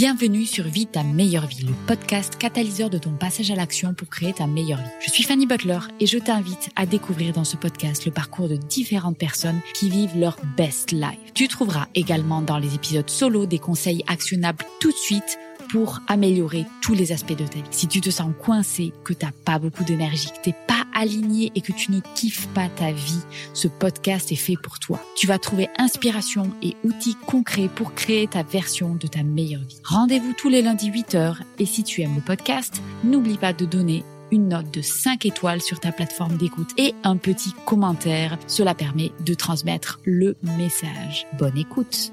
Bienvenue sur Vie ta meilleure vie, le podcast catalyseur de ton passage à l'action pour créer ta meilleure vie. Je suis Fanny Butler et je t'invite à découvrir dans ce podcast le parcours de différentes personnes qui vivent leur best life. Tu trouveras également dans les épisodes solo des conseils actionnables tout de suite pour améliorer tous les aspects de ta vie. Si tu te sens coincé, que t'as pas beaucoup d'énergie, que t'es aligné et que tu ne kiffes pas ta vie, ce podcast est fait pour toi. Tu vas trouver inspiration et outils concrets pour créer ta version de ta meilleure vie. Rendez-vous tous les lundis 8h et si tu aimes le podcast, n'oublie pas de donner une note de 5 étoiles sur ta plateforme d'écoute et un petit commentaire. Cela permet de transmettre le message. Bonne écoute.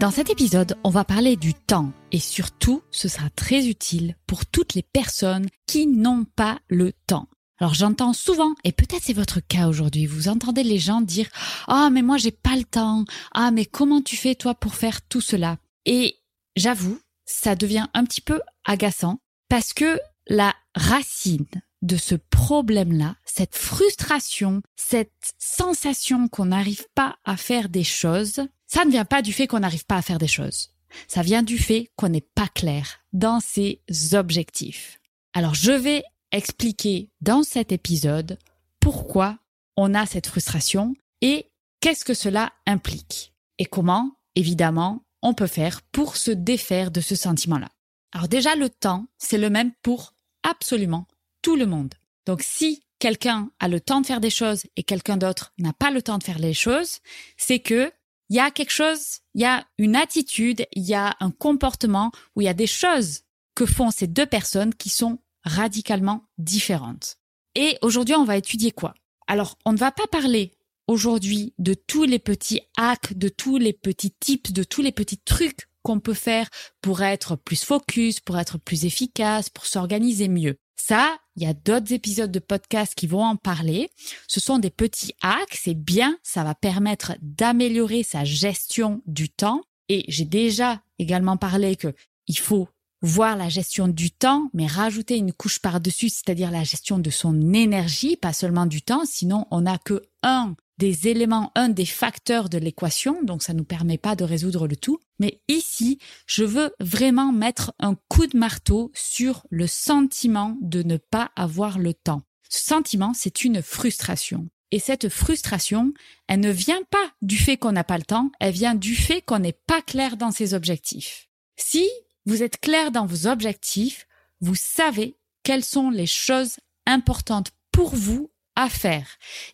Dans cet épisode, on va parler du temps. Et surtout, ce sera très utile pour toutes les personnes qui n'ont pas le temps. Alors j'entends souvent, et peut-être c'est votre cas aujourd'hui, vous entendez les gens dire Ah mais moi j'ai pas le temps, ah mais comment tu fais toi pour faire tout cela? Et j'avoue, ça devient un petit peu agaçant parce que la racine de ce problème-là, cette frustration, cette sensation qu'on n'arrive pas à faire des choses, ça ne vient pas du fait qu'on n'arrive pas à faire des choses. Ça vient du fait qu'on n'est pas clair dans ses objectifs. Alors je vais expliquer dans cet épisode pourquoi on a cette frustration et qu'est-ce que cela implique et comment, évidemment, on peut faire pour se défaire de ce sentiment-là. Alors déjà, le temps, c'est le même pour absolument tout le monde. Donc si quelqu'un a le temps de faire des choses et quelqu'un d'autre n'a pas le temps de faire les choses, c'est que il y a quelque chose, il y a une attitude, il y a un comportement où il y a des choses que font ces deux personnes qui sont radicalement différentes. Et aujourd'hui, on va étudier quoi? Alors, on ne va pas parler aujourd'hui de tous les petits hacks, de tous les petits tips, de tous les petits trucs qu'on peut faire pour être plus focus, pour être plus efficace, pour s'organiser mieux. Ça, il y a d'autres épisodes de podcast qui vont en parler. Ce sont des petits hacks, c'est bien, ça va permettre d'améliorer sa gestion du temps. Et j'ai déjà également parlé que il faut voir la gestion du temps, mais rajouter une couche par-dessus, c'est-à-dire la gestion de son énergie, pas seulement du temps, sinon on n'a que un des éléments, un des facteurs de l'équation, donc ça ne nous permet pas de résoudre le tout. Mais ici, je veux vraiment mettre un coup de marteau sur le sentiment de ne pas avoir le temps. Ce sentiment, c'est une frustration. Et cette frustration, elle ne vient pas du fait qu'on n'a pas le temps, elle vient du fait qu'on n'est pas clair dans ses objectifs. Si vous êtes clair dans vos objectifs, vous savez quelles sont les choses importantes pour vous à faire.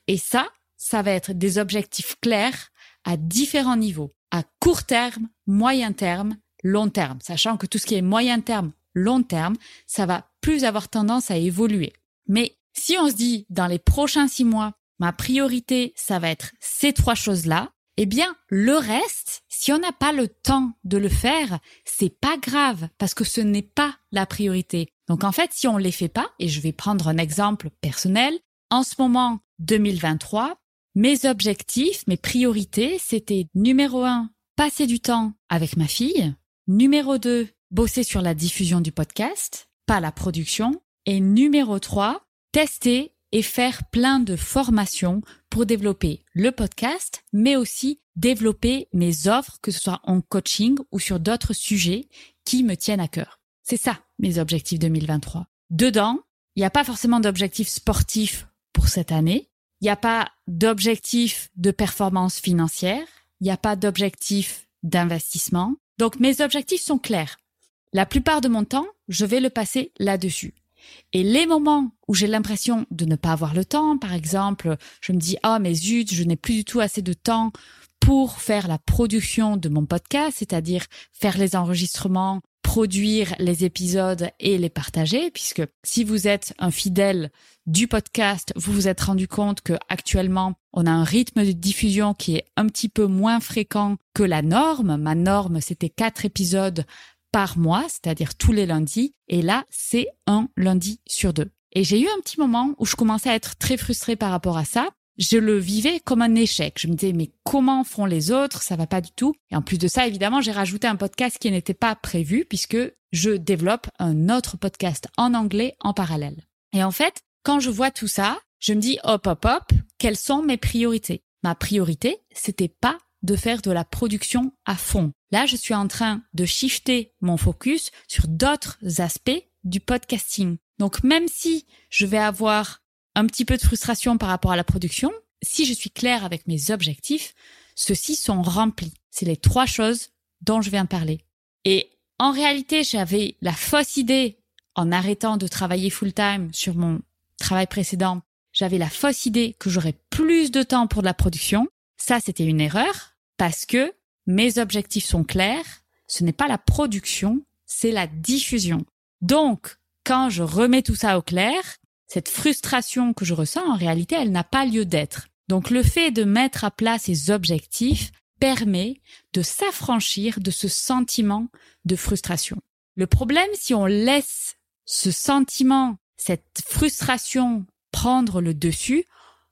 Et ça, ça va être des objectifs clairs à différents niveaux, à court terme, moyen terme, long terme, sachant que tout ce qui est moyen terme, long terme, ça va plus avoir tendance à évoluer. Mais si on se dit dans les prochains six mois, ma priorité, ça va être ces trois choses-là, eh bien, le reste, si on n'a pas le temps de le faire, c'est pas grave parce que ce n'est pas la priorité. Donc en fait, si on les fait pas, et je vais prendre un exemple personnel, en ce moment 2023, mes objectifs, mes priorités, c'était numéro un, passer du temps avec ma fille. Numéro deux, bosser sur la diffusion du podcast, pas la production. Et numéro trois, tester et faire plein de formations pour développer le podcast, mais aussi développer mes offres, que ce soit en coaching ou sur d'autres sujets qui me tiennent à cœur. C'est ça, mes objectifs 2023. Dedans, il n'y a pas forcément d'objectifs sportifs pour cette année. Il n'y a pas d'objectif de performance financière. Il n'y a pas d'objectif d'investissement. Donc mes objectifs sont clairs. La plupart de mon temps, je vais le passer là-dessus. Et les moments où j'ai l'impression de ne pas avoir le temps, par exemple, je me dis, oh mais zut, je n'ai plus du tout assez de temps pour faire la production de mon podcast, c'est-à-dire faire les enregistrements, produire les épisodes et les partager, puisque si vous êtes un fidèle du podcast, vous vous êtes rendu compte que actuellement on a un rythme de diffusion qui est un petit peu moins fréquent que la norme. Ma norme, c'était quatre épisodes par mois, c'est-à-dire tous les lundis. Et là, c'est un lundi sur deux. Et j'ai eu un petit moment où je commençais à être très frustrée par rapport à ça. Je le vivais comme un échec. Je me disais, mais comment font les autres? Ça va pas du tout. Et en plus de ça, évidemment, j'ai rajouté un podcast qui n'était pas prévu puisque je développe un autre podcast en anglais en parallèle. Et en fait, quand je vois tout ça, je me dis, hop, hop, hop, quelles sont mes priorités? Ma priorité, c'était pas de faire de la production à fond. Là, je suis en train de shifter mon focus sur d'autres aspects du podcasting. Donc même si je vais avoir un petit peu de frustration par rapport à la production, si je suis claire avec mes objectifs, ceux-ci sont remplis. C'est les trois choses dont je viens parler. Et en réalité, j'avais la fausse idée en arrêtant de travailler full-time sur mon travail précédent. J'avais la fausse idée que j'aurais plus de temps pour de la production. Ça, c'était une erreur parce que mes objectifs sont clairs, ce n'est pas la production, c'est la diffusion. Donc, quand je remets tout ça au clair, cette frustration que je ressens, en réalité, elle n'a pas lieu d'être. Donc, le fait de mettre à plat ces objectifs permet de s'affranchir de ce sentiment de frustration. Le problème, si on laisse ce sentiment, cette frustration prendre le dessus,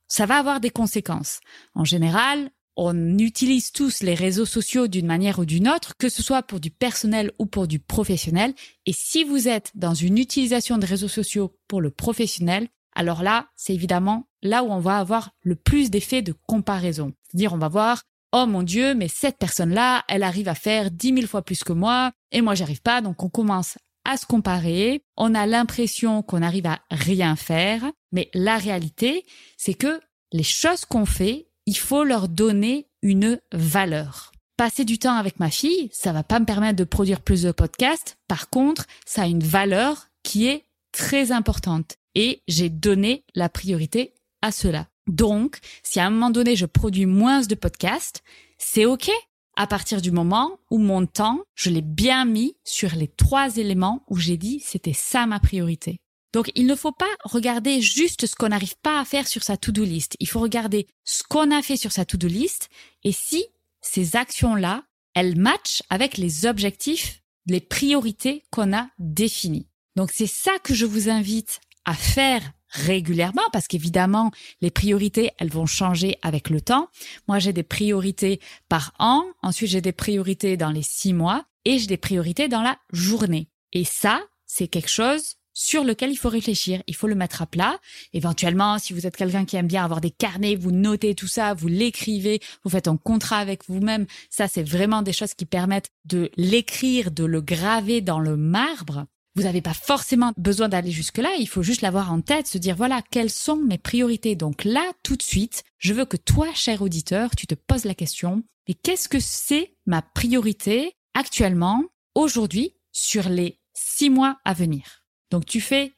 ça va avoir des conséquences. En général, on utilise tous les réseaux sociaux d'une manière ou d'une autre, que ce soit pour du personnel ou pour du professionnel. Et si vous êtes dans une utilisation de réseaux sociaux pour le professionnel, alors là, c'est évidemment là où on va avoir le plus d'effets de comparaison. C'est-à-dire, on va voir, oh mon Dieu, mais cette personne-là, elle arrive à faire dix mille fois plus que moi, et moi, j'arrive pas. Donc, on commence à se comparer. On a l'impression qu'on arrive à rien faire. Mais la réalité, c'est que les choses qu'on fait, il faut leur donner une valeur. Passer du temps avec ma fille, ça va pas me permettre de produire plus de podcasts. Par contre, ça a une valeur qui est très importante et j'ai donné la priorité à cela. Donc, si à un moment donné je produis moins de podcasts, c'est OK à partir du moment où mon temps, je l'ai bien mis sur les trois éléments où j'ai dit c'était ça ma priorité. Donc, il ne faut pas regarder juste ce qu'on n'arrive pas à faire sur sa to-do list. Il faut regarder ce qu'on a fait sur sa to-do list et si ces actions-là, elles matchent avec les objectifs, les priorités qu'on a définies. Donc, c'est ça que je vous invite à faire régulièrement parce qu'évidemment, les priorités, elles vont changer avec le temps. Moi, j'ai des priorités par an. Ensuite, j'ai des priorités dans les six mois et j'ai des priorités dans la journée. Et ça, c'est quelque chose sur lequel il faut réfléchir. Il faut le mettre à plat. Éventuellement, si vous êtes quelqu'un qui aime bien avoir des carnets, vous notez tout ça, vous l'écrivez, vous faites un contrat avec vous-même. Ça, c'est vraiment des choses qui permettent de l'écrire, de le graver dans le marbre. Vous n'avez pas forcément besoin d'aller jusque-là, il faut juste l'avoir en tête, se dire voilà, quelles sont mes priorités. Donc là, tout de suite, je veux que toi, cher auditeur, tu te poses la question, mais qu'est-ce que c'est ma priorité actuellement, aujourd'hui, sur les six mois à venir? Donc tu fais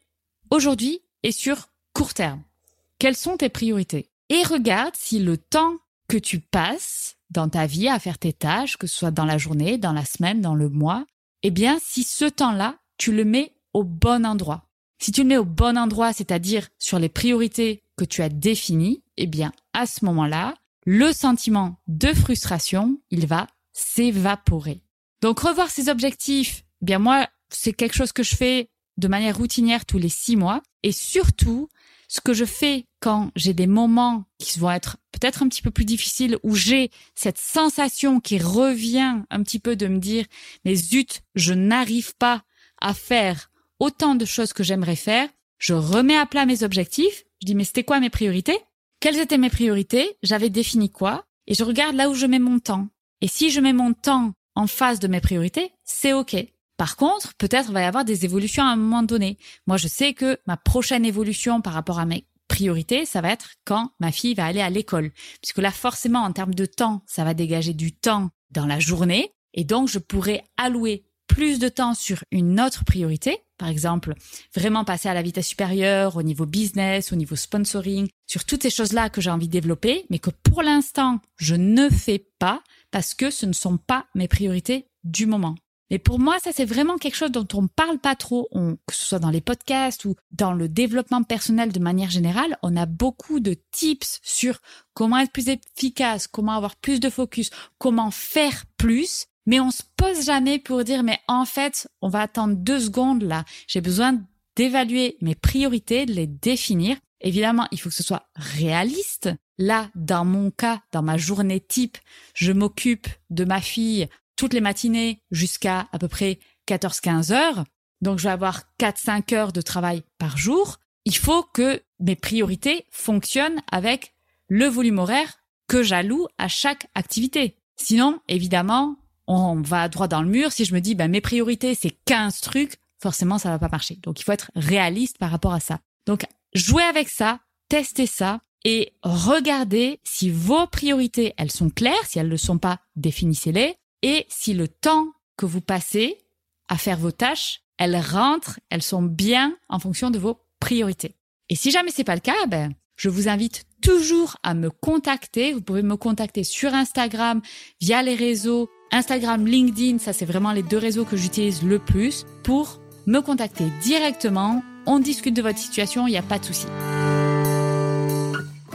aujourd'hui et sur court terme. Quelles sont tes priorités? Et regarde si le temps que tu passes dans ta vie à faire tes tâches, que ce soit dans la journée, dans la semaine, dans le mois, eh bien si ce temps-là, tu le mets au bon endroit. Si tu le mets au bon endroit, c'est-à-dire sur les priorités que tu as définies, eh bien à ce moment-là, le sentiment de frustration, il va s'évaporer. Donc revoir ses objectifs, eh bien moi, c'est quelque chose que je fais de manière routinière tous les six mois. Et surtout, ce que je fais quand j'ai des moments qui vont être peut-être un petit peu plus difficiles, où j'ai cette sensation qui revient un petit peu de me dire, mais zut, je n'arrive pas à faire autant de choses que j'aimerais faire, je remets à plat mes objectifs, je dis, mais c'était quoi mes priorités? Quelles étaient mes priorités? J'avais défini quoi? Et je regarde là où je mets mon temps. Et si je mets mon temps en face de mes priorités, c'est OK. Par contre, peut-être va y avoir des évolutions à un moment donné. Moi, je sais que ma prochaine évolution par rapport à mes priorités, ça va être quand ma fille va aller à l'école. Puisque là, forcément, en termes de temps, ça va dégager du temps dans la journée. Et donc, je pourrais allouer plus de temps sur une autre priorité, par exemple, vraiment passer à la vitesse supérieure au niveau business, au niveau sponsoring, sur toutes ces choses-là que j'ai envie de développer, mais que pour l'instant, je ne fais pas parce que ce ne sont pas mes priorités du moment. Mais pour moi, ça c'est vraiment quelque chose dont on ne parle pas trop, que ce soit dans les podcasts ou dans le développement personnel de manière générale. On a beaucoup de tips sur comment être plus efficace, comment avoir plus de focus, comment faire plus. Mais on se pose jamais pour dire, mais en fait, on va attendre deux secondes là. J'ai besoin d'évaluer mes priorités, de les définir. Évidemment, il faut que ce soit réaliste. Là, dans mon cas, dans ma journée type, je m'occupe de ma fille toutes les matinées jusqu'à à peu près 14-15 heures. Donc, je vais avoir 4-5 heures de travail par jour. Il faut que mes priorités fonctionnent avec le volume horaire que j'alloue à chaque activité. Sinon, évidemment, on va droit dans le mur. Si je me dis, ben, mes priorités, c'est 15 trucs, forcément, ça va pas marcher. Donc, il faut être réaliste par rapport à ça. Donc, jouez avec ça, testez ça et regardez si vos priorités, elles sont claires. Si elles ne le sont pas, définissez-les et si le temps que vous passez à faire vos tâches, elles rentrent, elles sont bien en fonction de vos priorités. Et si jamais c'est pas le cas, ben, je vous invite toujours à me contacter. Vous pouvez me contacter sur Instagram, via les réseaux, Instagram, LinkedIn, ça c'est vraiment les deux réseaux que j'utilise le plus pour me contacter directement. On discute de votre situation, il n'y a pas de souci.